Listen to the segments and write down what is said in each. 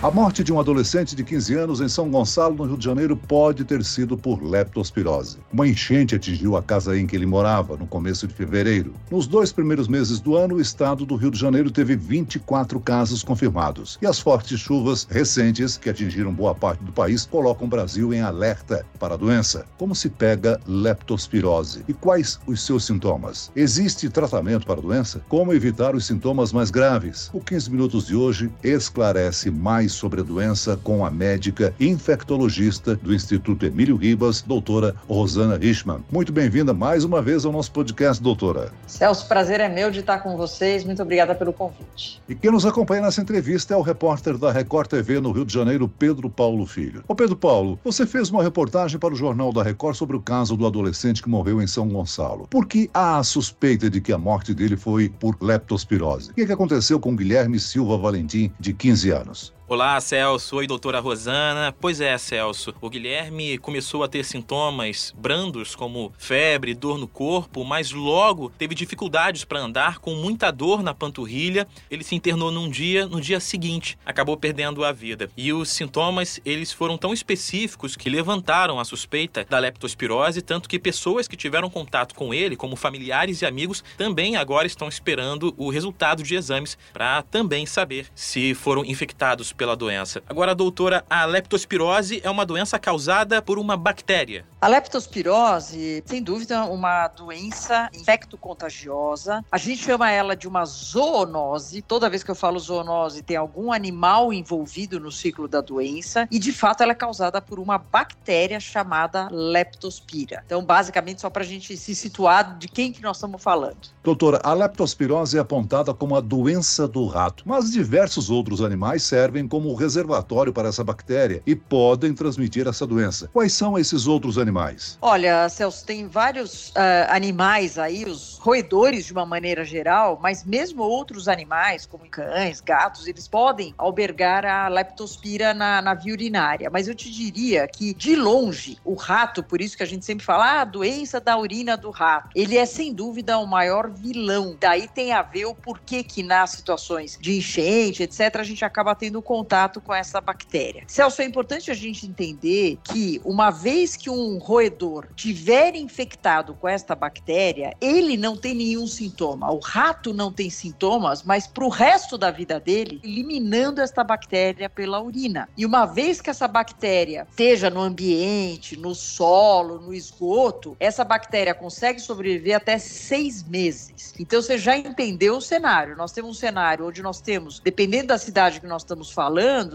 A morte de um adolescente de 15 anos em São Gonçalo, no Rio de Janeiro, pode ter sido por leptospirose. Uma enchente atingiu a casa em que ele morava no começo de fevereiro. Nos dois primeiros meses do ano, o estado do Rio de Janeiro teve 24 casos confirmados. E as fortes chuvas recentes, que atingiram boa parte do país, colocam o Brasil em alerta para a doença. Como se pega leptospirose? E quais os seus sintomas? Existe tratamento para a doença? Como evitar os sintomas mais graves? O 15 Minutos de hoje esclarece mais mais sobre a doença com a médica infectologista do Instituto Emílio Ribas, doutora Rosana Richman. Muito bem-vinda mais uma vez ao nosso podcast, doutora. Celso, prazer é meu de estar com vocês. Muito obrigada pelo convite. E quem nos acompanha nessa entrevista é o repórter da Record TV no Rio de Janeiro, Pedro Paulo Filho. Ô Pedro Paulo, você fez uma reportagem para o Jornal da Record sobre o caso do adolescente que morreu em São Gonçalo. Por que há a suspeita de que a morte dele foi por leptospirose? O que, é que aconteceu com Guilherme Silva Valentim, de 15 anos? Olá, Celso. Oi, doutora Rosana. Pois é, Celso. O Guilherme começou a ter sintomas brandos, como febre, dor no corpo, mas logo teve dificuldades para andar, com muita dor na panturrilha. Ele se internou num dia, no dia seguinte, acabou perdendo a vida. E os sintomas, eles foram tão específicos que levantaram a suspeita da leptospirose, tanto que pessoas que tiveram contato com ele, como familiares e amigos, também agora estão esperando o resultado de exames para também saber se foram infectados pela doença. Agora, doutora, a leptospirose é uma doença causada por uma bactéria. A leptospirose, sem dúvida, uma doença infecto-contagiosa. A gente chama ela de uma zoonose. Toda vez que eu falo zoonose, tem algum animal envolvido no ciclo da doença. E, de fato, ela é causada por uma bactéria chamada leptospira. Então, basicamente, só para a gente se situar de quem que nós estamos falando. Doutora, a leptospirose é apontada como a doença do rato, mas diversos outros animais servem como reservatório para essa bactéria e podem transmitir essa doença. Quais são esses outros animais? Olha, Celso, tem vários uh, animais aí, os roedores de uma maneira geral, mas mesmo outros animais, como cães, gatos, eles podem albergar a leptospira na, na via urinária. Mas eu te diria que, de longe, o rato, por isso que a gente sempre fala, ah, doença da urina do rato, ele é sem dúvida o maior vilão. Daí tem a ver o porquê que nas situações de enchente, etc., a gente acaba tendo contato com essa bactéria. Celso, é importante a gente entender que uma vez que um roedor tiver infectado com esta bactéria, ele não tem nenhum sintoma. O rato não tem sintomas, mas para o resto da vida dele, eliminando esta bactéria pela urina. E uma vez que essa bactéria esteja no ambiente, no solo, no esgoto, essa bactéria consegue sobreviver até seis meses. Então você já entendeu o cenário. Nós temos um cenário onde nós temos, dependendo da cidade que nós estamos falando,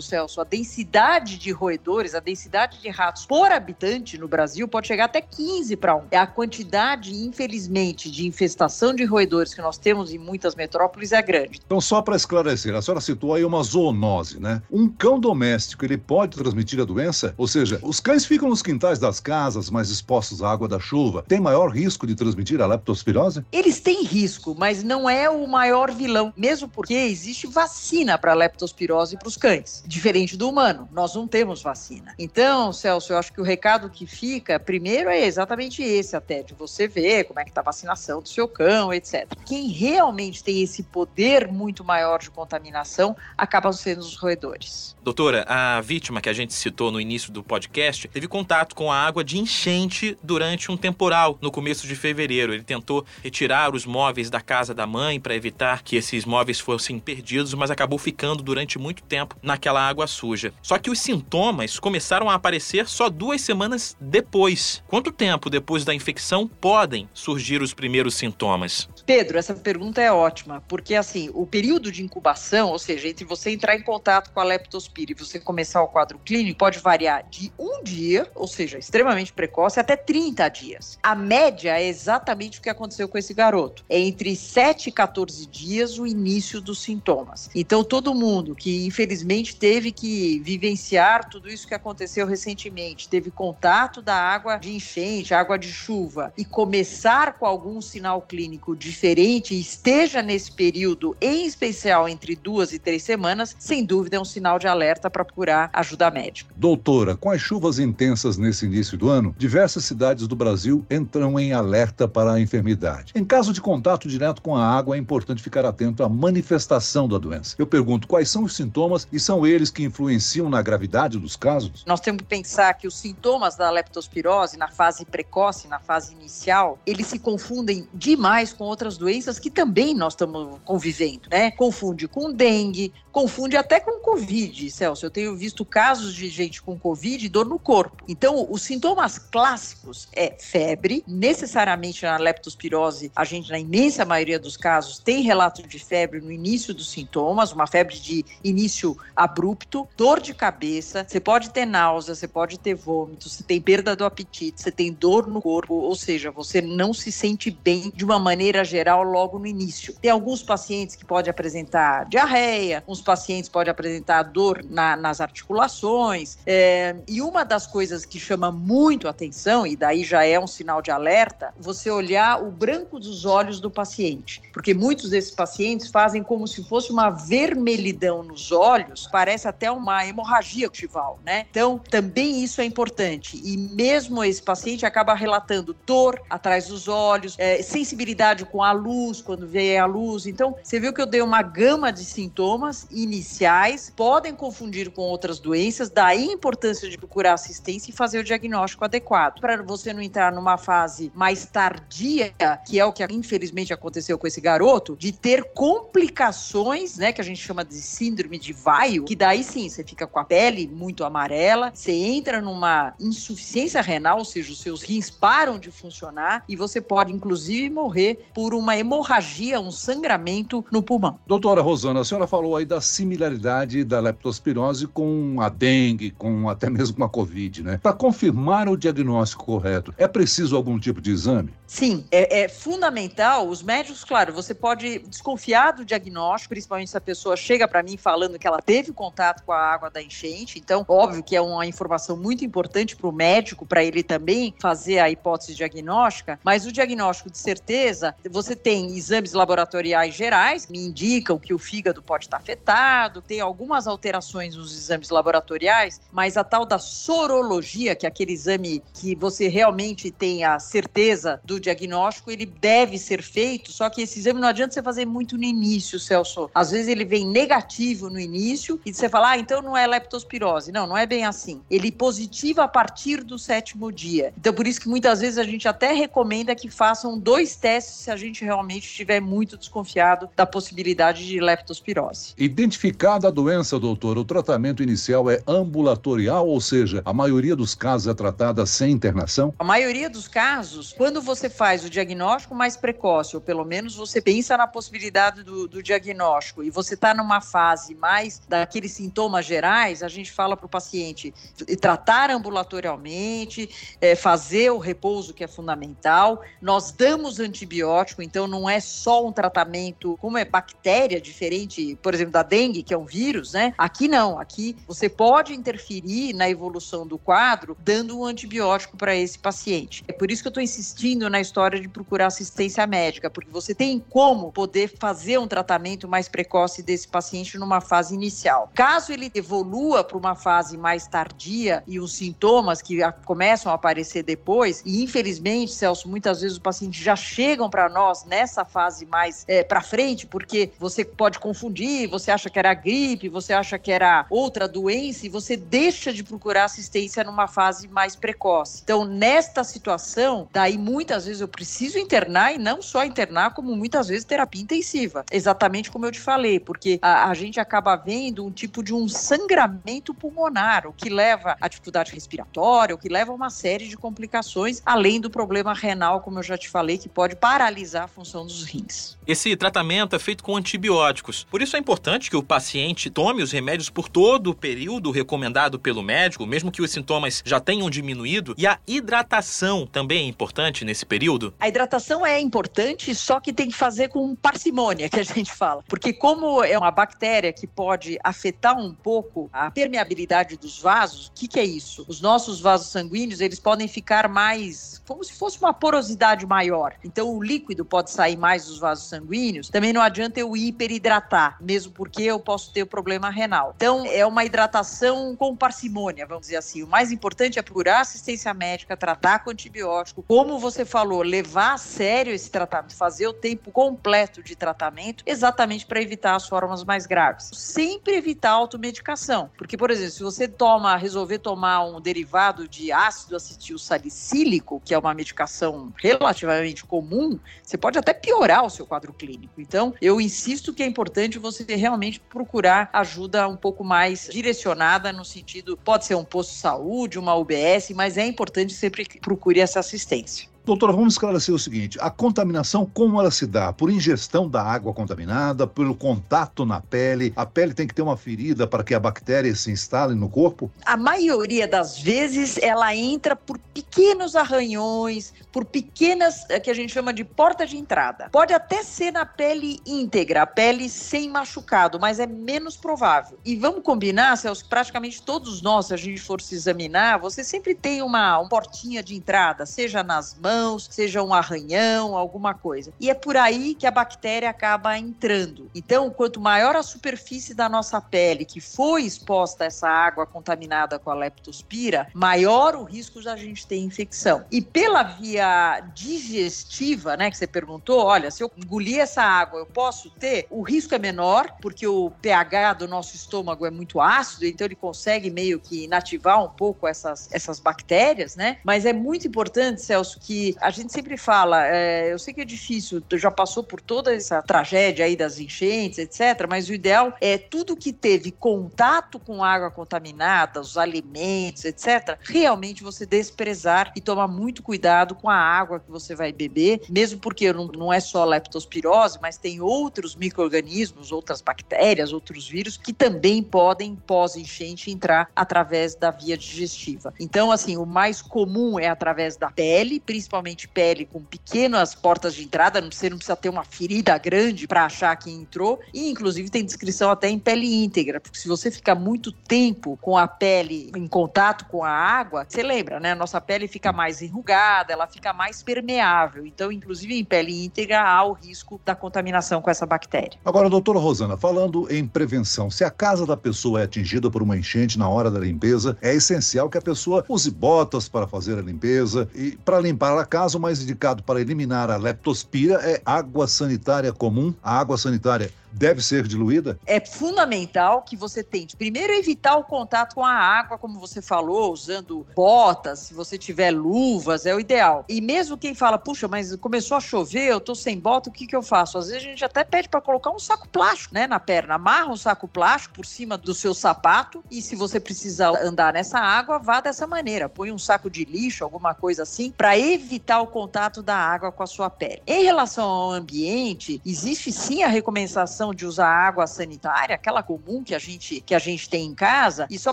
Celso, a densidade de roedores, a densidade de ratos por habitante no Brasil pode chegar até 15 para 1. É a quantidade, infelizmente, de infestação de roedores que nós temos em muitas metrópoles é grande. Então, só para esclarecer, a senhora citou aí uma zoonose, né? Um cão doméstico, ele pode transmitir a doença? Ou seja, os cães ficam nos quintais das casas, mais expostos à água da chuva. Tem maior risco de transmitir a leptospirose? Eles têm risco, mas não é o maior vilão, mesmo porque existe vacina para leptospirose para os cães, diferente do humano. Nós não temos vacina. Então, Celso, eu acho que o recado que fica, primeiro, é exatamente esse até, de você ver como é que está a vacinação do seu cão, etc. Quem realmente tem esse poder muito maior de contaminação acabam sendo os roedores. Doutora, a vítima que a gente citou no início do podcast teve contato com a água de enchente durante um temporal no começo de fevereiro. Ele tentou retirar os móveis da casa da mãe para evitar que esses móveis fossem perdidos, mas acabou ficando durante muito tempo tempo naquela água suja. Só que os sintomas começaram a aparecer só duas semanas depois. Quanto tempo depois da infecção podem surgir os primeiros sintomas? Pedro, essa pergunta é ótima, porque assim, o período de incubação, ou seja, entre você entrar em contato com a leptospira e você começar o quadro clínico, pode variar de um dia, ou seja, extremamente precoce, até 30 dias. A média é exatamente o que aconteceu com esse garoto. É entre 7 e 14 dias o início dos sintomas. Então, todo mundo que, infelizmente, infelizmente teve que vivenciar tudo isso que aconteceu recentemente, teve contato da água de enchente, água de chuva, e começar com algum sinal clínico diferente esteja nesse período, em especial entre duas e três semanas, sem dúvida é um sinal de alerta para procurar ajuda médica. Doutora, com as chuvas intensas nesse início do ano, diversas cidades do Brasil entram em alerta para a enfermidade. Em caso de contato direto com a água, é importante ficar atento à manifestação da doença. Eu pergunto quais são os sintomas e são eles que influenciam na gravidade dos casos? Nós temos que pensar que os sintomas da leptospirose na fase precoce, na fase inicial, eles se confundem demais com outras doenças que também nós estamos convivendo, né? Confunde com dengue, confunde até com Covid, Celso. Eu tenho visto casos de gente com Covid e dor no corpo. Então, os sintomas clássicos é febre, necessariamente na leptospirose, a gente, na imensa maioria dos casos, tem relato de febre no início dos sintomas, uma febre de início abrupto, dor de cabeça, você pode ter náusea, você pode ter vômito, você tem perda do apetite, você tem dor no corpo, ou seja, você não se sente bem de uma maneira geral logo no início. Tem alguns pacientes que podem apresentar diarreia, uns pacientes podem apresentar dor na, nas articulações, é, e uma das coisas que chama muito atenção, e daí já é um sinal de alerta, você olhar o branco dos olhos do paciente, porque muitos desses pacientes fazem como se fosse uma vermelhidão nos olhos, parece até uma hemorragia otival, né? Então, também isso é importante. E mesmo esse paciente acaba relatando dor atrás dos olhos, é, sensibilidade com a luz, quando vê a luz. Então, você viu que eu dei uma gama de sintomas iniciais, podem confundir com outras doenças, daí a importância de procurar assistência e fazer o diagnóstico adequado. Para você não entrar numa fase mais tardia, que é o que infelizmente aconteceu com esse garoto, de ter complicações, né, que a gente chama de síndrome de Vaio, que daí sim, você fica com a pele muito amarela, você entra numa insuficiência renal, ou seja, os seus rins param de funcionar e você pode inclusive morrer por uma hemorragia, um sangramento no pulmão. Doutora Rosana, a senhora falou aí da similaridade da leptospirose com a dengue, com até mesmo com a Covid, né? Para confirmar o diagnóstico correto, é preciso algum tipo de exame? Sim, é, é, fundamental. Os médicos, claro, você pode desconfiar do diagnóstico, principalmente se a pessoa chega para mim falando que ela teve contato com a água da enchente. Então, óbvio que é uma informação muito importante para o médico, para ele também fazer a hipótese diagnóstica. Mas o diagnóstico, de certeza, você tem exames laboratoriais gerais me indicam que o fígado pode estar afetado, tem algumas alterações nos exames laboratoriais, mas a tal da sorologia, que é aquele exame que você realmente tem a certeza do diagnóstico, ele deve ser feito, só que esse exame não adianta você fazer muito no início, Celso. Às vezes ele vem negativo no início e você fala, ah, então não é leptospirose. Não, não é bem assim. Ele positiva a partir do sétimo dia. Então, por isso que muitas vezes a gente até recomenda que façam dois testes se a gente realmente estiver muito desconfiado da possibilidade de leptospirose. Identificada a doença, doutor, o tratamento inicial é ambulatorial, ou seja, a maioria dos casos é tratada sem internação? A maioria dos casos, quando você faz o diagnóstico mais precoce, ou pelo menos você pensa na possibilidade do, do diagnóstico, e você está numa fase mais daqueles sintomas gerais, a gente fala para o paciente tratar ambulatorialmente, é, fazer o repouso, que é fundamental. Nós damos antibiótico, então não é só um tratamento, como é bactéria, diferente, por exemplo, da dengue, que é um vírus, né? Aqui não, aqui você pode interferir na evolução do quadro dando um antibiótico para esse paciente. É por isso que eu estou insistindo na história de procurar assistência médica, porque você tem como poder fazer um tratamento mais precoce desse paciente numa fase inicial. Caso ele evolua para uma fase mais tardia e os sintomas que começam a aparecer depois, e infelizmente, Celso, muitas vezes os pacientes já chegam para nós nessa fase mais é, para frente, porque você pode confundir, você acha que era gripe, você acha que era outra doença e você deixa de procurar assistência numa fase mais precoce. Então, nesta situação, daí muitas vezes eu preciso internar e não só internar, como muitas vezes terapia intensiva. Exatamente como eu te falei, porque a, a gente acaba vendo um tipo de um sangramento pulmonar, o que leva a dificuldade respiratória, o que leva a uma série de complicações, além do problema renal, como eu já te falei, que pode paralisar a função dos rins. Esse tratamento é feito com antibióticos. Por isso é importante que o paciente tome os remédios por todo o período recomendado pelo médico, mesmo que os sintomas já tenham diminuído. E a hidratação também é importante nesse período? A hidratação é importante, só que tem que fazer com parcimônia, que a gente fala. Porque como é uma bactéria que pode pode afetar um pouco a permeabilidade dos vasos. O que, que é isso? Os nossos vasos sanguíneos, eles podem ficar mais, como se fosse uma porosidade maior. Então, o líquido pode sair mais dos vasos sanguíneos. Também não adianta eu hiperidratar, mesmo porque eu posso ter o problema renal. Então, é uma hidratação com parcimônia, vamos dizer assim. O mais importante é procurar assistência médica, tratar com antibiótico. Como você falou, levar a sério esse tratamento, fazer o tempo completo de tratamento, exatamente para evitar as formas mais graves. Sempre evitar automedicação. Porque, por exemplo, se você toma, resolver tomar um derivado de ácido acetil salicílico, que é uma medicação relativamente comum, você pode até piorar o seu quadro clínico. Então, eu insisto que é importante você realmente procurar ajuda um pouco mais direcionada no sentido, pode ser um posto de saúde, uma UBS, mas é importante sempre que procure essa assistência. Doutora, vamos esclarecer o seguinte: a contaminação, como ela se dá? Por ingestão da água contaminada, pelo contato na pele? A pele tem que ter uma ferida para que a bactéria se instale no corpo? A maioria das vezes ela entra por pequenos arranhões, por pequenas, é, que a gente chama de porta de entrada. Pode até ser na pele íntegra, a pele sem machucado, mas é menos provável. E vamos combinar, Celso, praticamente todos nós, se a gente for se examinar, você sempre tem uma, uma portinha de entrada, seja nas mãos, mãos, seja um arranhão, alguma coisa. E é por aí que a bactéria acaba entrando. Então, quanto maior a superfície da nossa pele que foi exposta a essa água contaminada com a leptospira, maior o risco de a gente ter infecção. E pela via digestiva, né, que você perguntou, olha, se eu engolir essa água, eu posso ter? O risco é menor, porque o pH do nosso estômago é muito ácido, então ele consegue meio que inativar um pouco essas, essas bactérias, né? Mas é muito importante, Celso, que a gente sempre fala, é, eu sei que é difícil, já passou por toda essa tragédia aí das enchentes, etc., mas o ideal é tudo que teve contato com água contaminada, os alimentos, etc., realmente você desprezar e tomar muito cuidado com a água que você vai beber, mesmo porque não, não é só leptospirose, mas tem outros micro-organismos, outras bactérias, outros vírus que também podem, pós-enchente, entrar através da via digestiva. Então, assim, o mais comum é através da pele, principalmente principalmente pele com pequenas portas de entrada, você não precisa ter uma ferida grande para achar que entrou, e inclusive tem descrição até em pele íntegra, porque se você ficar muito tempo com a pele em contato com a água, você lembra, né? Nossa pele fica mais enrugada, ela fica mais permeável. Então, inclusive em pele íntegra há o risco da contaminação com essa bactéria. Agora, doutora Rosana, falando em prevenção, se a casa da pessoa é atingida por uma enchente na hora da limpeza, é essencial que a pessoa use botas para fazer a limpeza e para limpar para caso mais indicado para eliminar a leptospira é água sanitária comum. A água sanitária deve ser diluída? É fundamental que você tente, primeiro, evitar o contato com a água, como você falou, usando botas, se você tiver luvas, é o ideal. E mesmo quem fala, puxa, mas começou a chover, eu tô sem bota, o que que eu faço? Às vezes a gente até pede para colocar um saco plástico, né, na perna. Amarra um saco plástico por cima do seu sapato e se você precisar andar nessa água, vá dessa maneira. Põe um saco de lixo, alguma coisa assim, para evitar o contato da água com a sua pele. Em relação ao ambiente, existe sim a recomendação de usar água sanitária, aquela comum que a gente, que a gente tem em casa. E só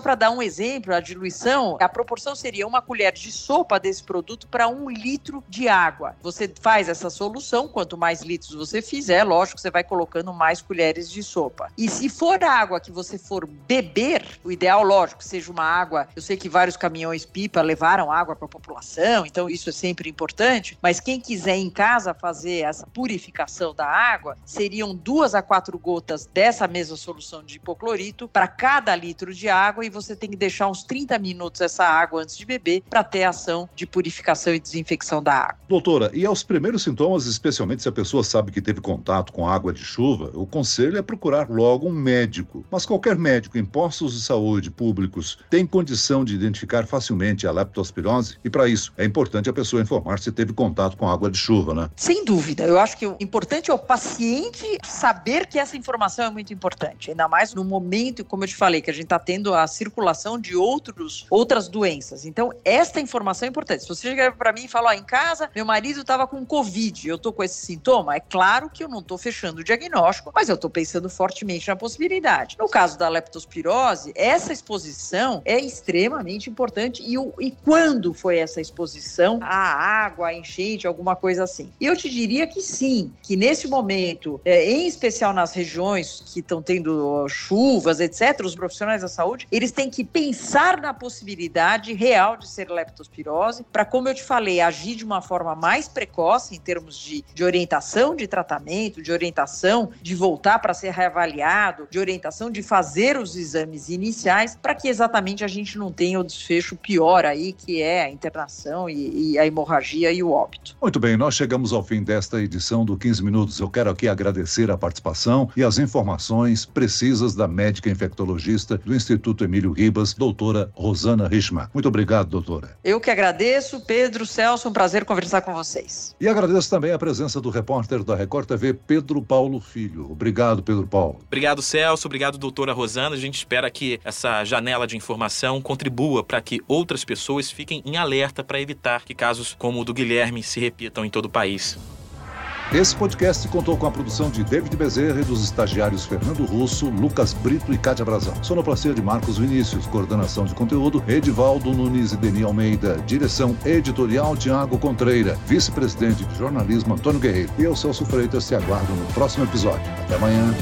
para dar um exemplo, a diluição, a proporção seria uma colher de sopa desse produto para um litro de água. Você faz essa solução, quanto mais litros você fizer, lógico, você vai colocando mais colheres de sopa. E se for a água que você for beber, o ideal, lógico, seja uma água. Eu sei que vários caminhões pipa levaram água para a população, então isso é sempre importante. Mas quem quiser em casa fazer essa purificação da água, seriam duas a quatro quatro gotas dessa mesma solução de hipoclorito para cada litro de água e você tem que deixar uns 30 minutos essa água antes de beber para ter ação de purificação e desinfecção da água. Doutora, e aos primeiros sintomas, especialmente se a pessoa sabe que teve contato com água de chuva, o conselho é procurar logo um médico. Mas qualquer médico em postos de saúde públicos tem condição de identificar facilmente a leptospirose e para isso é importante a pessoa informar se teve contato com água de chuva, né? Sem dúvida. Eu acho que o importante é o paciente saber que essa informação é muito importante, ainda mais no momento, como eu te falei, que a gente está tendo a circulação de outros, outras doenças. Então, esta informação é importante. Se você chegar para mim e falar, ó, em casa, meu marido estava com Covid, eu estou com esse sintoma, é claro que eu não estou fechando o diagnóstico, mas eu estou pensando fortemente na possibilidade. No caso da leptospirose, essa exposição é extremamente importante. E, o, e quando foi essa exposição à água, à enchente, alguma coisa assim? Eu te diria que sim, que nesse momento, é, em especial nas regiões que estão tendo chuvas, etc., os profissionais da saúde, eles têm que pensar na possibilidade real de ser leptospirose, para, como eu te falei, agir de uma forma mais precoce em termos de, de orientação de tratamento, de orientação de voltar para ser reavaliado, de orientação de fazer os exames iniciais, para que exatamente a gente não tenha o desfecho pior aí, que é a internação e, e a hemorragia e o óbito. Muito bem, nós chegamos ao fim desta edição do 15 Minutos. Eu quero aqui agradecer a participação e as informações precisas da médica infectologista do Instituto Emílio Ribas, doutora Rosana Richman. Muito obrigado, doutora. Eu que agradeço, Pedro Celso, um prazer conversar com vocês. E agradeço também a presença do repórter da Record TV, Pedro Paulo Filho. Obrigado, Pedro Paulo. Obrigado, Celso. Obrigado, doutora Rosana. A gente espera que essa janela de informação contribua para que outras pessoas fiquem em alerta para evitar que casos como o do Guilherme se repitam em todo o país. Esse podcast contou com a produção de David Bezerra e dos estagiários Fernando Russo, Lucas Brito e Cátia Brazão. Sonoplastia de Marcos Vinícius, coordenação de conteúdo Edivaldo Nunes e Deni Almeida, direção editorial Tiago Contreira, vice-presidente de jornalismo Antônio Guerreiro. E eu, Celso Freitas, te aguardo no próximo episódio. Até amanhã.